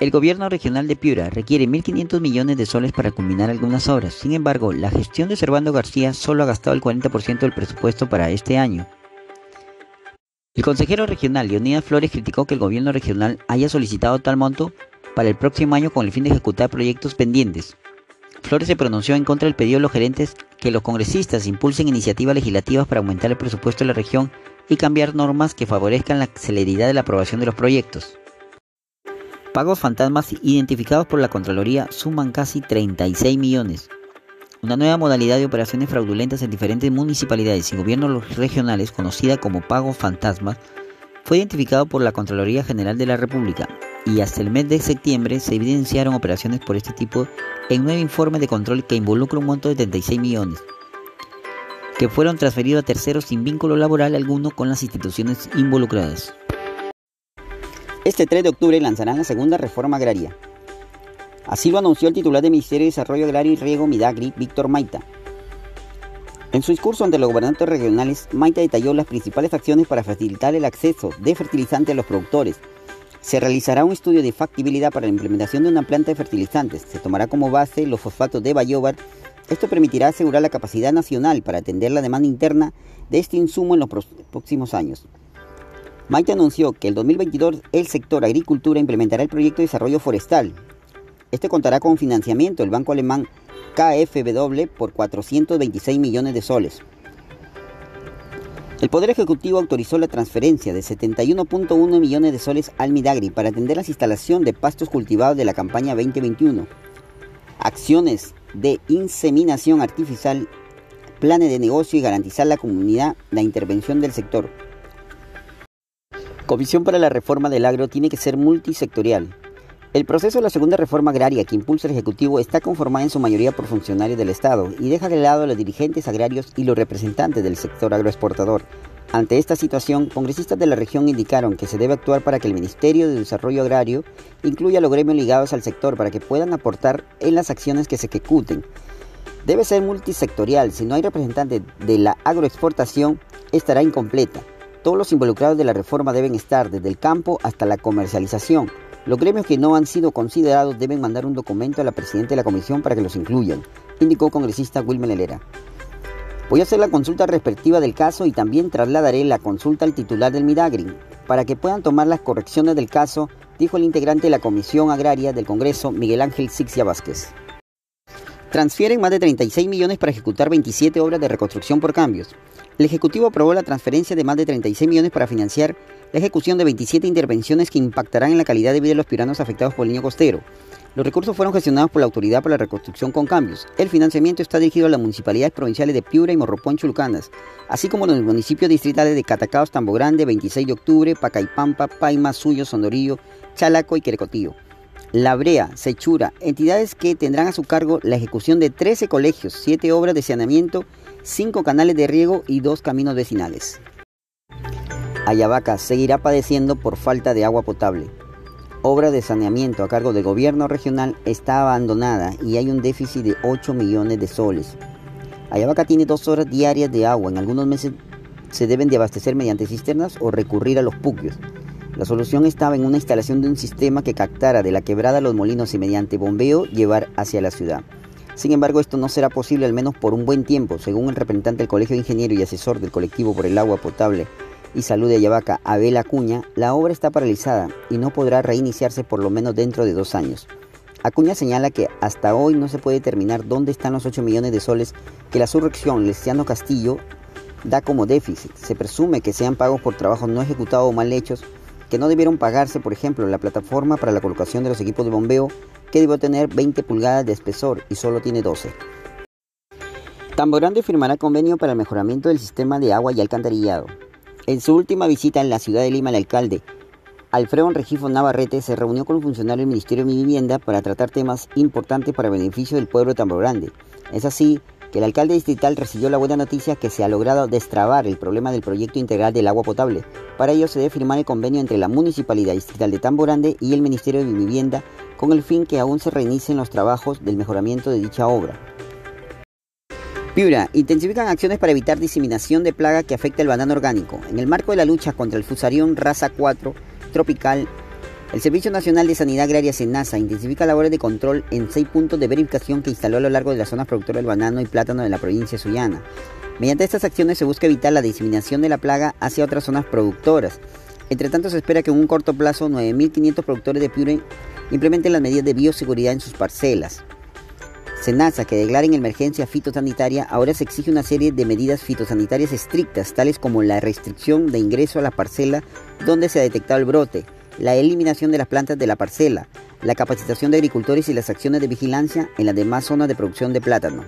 El gobierno regional de Piura requiere 1.500 millones de soles para culminar algunas obras. Sin embargo, la gestión de Servando García solo ha gastado el 40% del presupuesto para este año. El consejero regional Leonidas Flores criticó que el gobierno regional haya solicitado tal monto para el próximo año con el fin de ejecutar proyectos pendientes. Flores se pronunció en contra del pedido de los gerentes que los congresistas impulsen iniciativas legislativas para aumentar el presupuesto de la región y cambiar normas que favorezcan la celeridad de la aprobación de los proyectos. Pagos fantasmas identificados por la Contraloría suman casi 36 millones. Una nueva modalidad de operaciones fraudulentas en diferentes municipalidades y gobiernos regionales, conocida como pagos fantasmas, fue identificado por la Contraloría General de la República y hasta el mes de septiembre se evidenciaron operaciones por este tipo en nueve informes de control que involucra un monto de 36 millones, que fueron transferidos a terceros sin vínculo laboral alguno con las instituciones involucradas. Este 3 de octubre lanzarán la segunda reforma agraria. Así lo anunció el titular del Ministerio de Desarrollo Agrario y Riego Midagri, Víctor Maita. En su discurso ante los gobernantes regionales, Maita detalló las principales acciones para facilitar el acceso de fertilizantes a los productores. Se realizará un estudio de factibilidad para la implementación de una planta de fertilizantes. Se tomará como base los fosfatos de Bayobar. Esto permitirá asegurar la capacidad nacional para atender la demanda interna de este insumo en los próximos años. Maite anunció que el 2022 el sector agricultura implementará el proyecto de desarrollo forestal. Este contará con financiamiento del banco alemán KfW por 426 millones de soles. El Poder Ejecutivo autorizó la transferencia de 71.1 millones de soles al Midagri para atender la instalación de pastos cultivados de la campaña 2021. Acciones de inseminación artificial, planes de negocio y garantizar la comunidad la intervención del sector. Comisión para la Reforma del Agro tiene que ser multisectorial. El proceso de la segunda reforma agraria que impulsa el Ejecutivo está conformado en su mayoría por funcionarios del Estado y deja de lado a los dirigentes agrarios y los representantes del sector agroexportador. Ante esta situación, congresistas de la región indicaron que se debe actuar para que el Ministerio de Desarrollo Agrario incluya a los gremios ligados al sector para que puedan aportar en las acciones que se ejecuten. Debe ser multisectorial, si no hay representantes de la agroexportación, estará incompleta. Todos los involucrados de la reforma deben estar desde el campo hasta la comercialización. Los gremios que no han sido considerados deben mandar un documento a la presidenta de la comisión para que los incluyan, indicó congresista Wilmer Helera. Voy a hacer la consulta respectiva del caso y también trasladaré la consulta al titular del Midagri para que puedan tomar las correcciones del caso, dijo el integrante de la Comisión Agraria del Congreso, Miguel Ángel Sixia Vázquez. Transfieren más de 36 millones para ejecutar 27 obras de reconstrucción por cambios. El Ejecutivo aprobó la transferencia de más de 36 millones para financiar la ejecución de 27 intervenciones que impactarán en la calidad de vida de los piuranos afectados por el niño costero. Los recursos fueron gestionados por la Autoridad para la Reconstrucción con Cambios. El financiamiento está dirigido a las municipalidades provinciales de Piura y Morropón Chulucanas, así como los municipios distritales de Catacaos, Tambo Grande, 26 de octubre, Pacaipampa, Paima, Suyo, Sondorillo, Chalaco y Querecotío. La Brea, Sechura, entidades que tendrán a su cargo la ejecución de 13 colegios, 7 obras de saneamiento cinco canales de riego y dos caminos vecinales. Ayabaca seguirá padeciendo por falta de agua potable. Obra de saneamiento a cargo del gobierno regional está abandonada y hay un déficit de 8 millones de soles. Ayabaca tiene dos horas diarias de agua. En algunos meses se deben de abastecer mediante cisternas o recurrir a los puquios. La solución estaba en una instalación de un sistema que captara de la quebrada los molinos y mediante bombeo llevar hacia la ciudad. Sin embargo, esto no será posible al menos por un buen tiempo, según el representante del Colegio de Ingeniero y asesor del colectivo por el agua potable y salud de Ayabaca, Abel Acuña, la obra está paralizada y no podrá reiniciarse por lo menos dentro de dos años. Acuña señala que hasta hoy no se puede determinar dónde están los 8 millones de soles que la surrección Lesiano Castillo da como déficit. Se presume que sean pagos por trabajos no ejecutados o mal hechos, que no debieron pagarse, por ejemplo, la plataforma para la colocación de los equipos de bombeo que debió tener 20 pulgadas de espesor y solo tiene 12. Tamborande firmará convenio para el mejoramiento del sistema de agua y alcantarillado. En su última visita en la ciudad de Lima, el alcalde Alfredo Regifo Navarrete se reunió con un funcionario del Ministerio de Vivienda para tratar temas importantes para beneficio del pueblo de Tamborande. Es así que el alcalde distrital recibió la buena noticia que se ha logrado destrabar el problema del proyecto integral del agua potable. Para ello se debe firmar el convenio entre la Municipalidad Distrital de Tamborande y el Ministerio de Vivienda con el fin que aún se reinicien los trabajos del mejoramiento de dicha obra. Piura, intensifican acciones para evitar diseminación de plaga que afecta el banano orgánico. En el marco de la lucha contra el fusarión raza 4 tropical El Servicio Nacional de Sanidad Agraria SENASA intensifica labores de control en seis puntos de verificación que instaló a lo largo de las zonas productoras del banano y plátano de la provincia de Sullana. Mediante estas acciones se busca evitar la diseminación de la plaga hacia otras zonas productoras. Entre tanto, se espera que en un corto plazo 9.500 productores de Piure implementen las medidas de bioseguridad en sus parcelas. SENASA, que declara en emergencia fitosanitaria, ahora se exige una serie de medidas fitosanitarias estrictas, tales como la restricción de ingreso a la parcela donde se ha detectado el brote, la eliminación de las plantas de la parcela, la capacitación de agricultores y las acciones de vigilancia en las demás zonas de producción de plátano.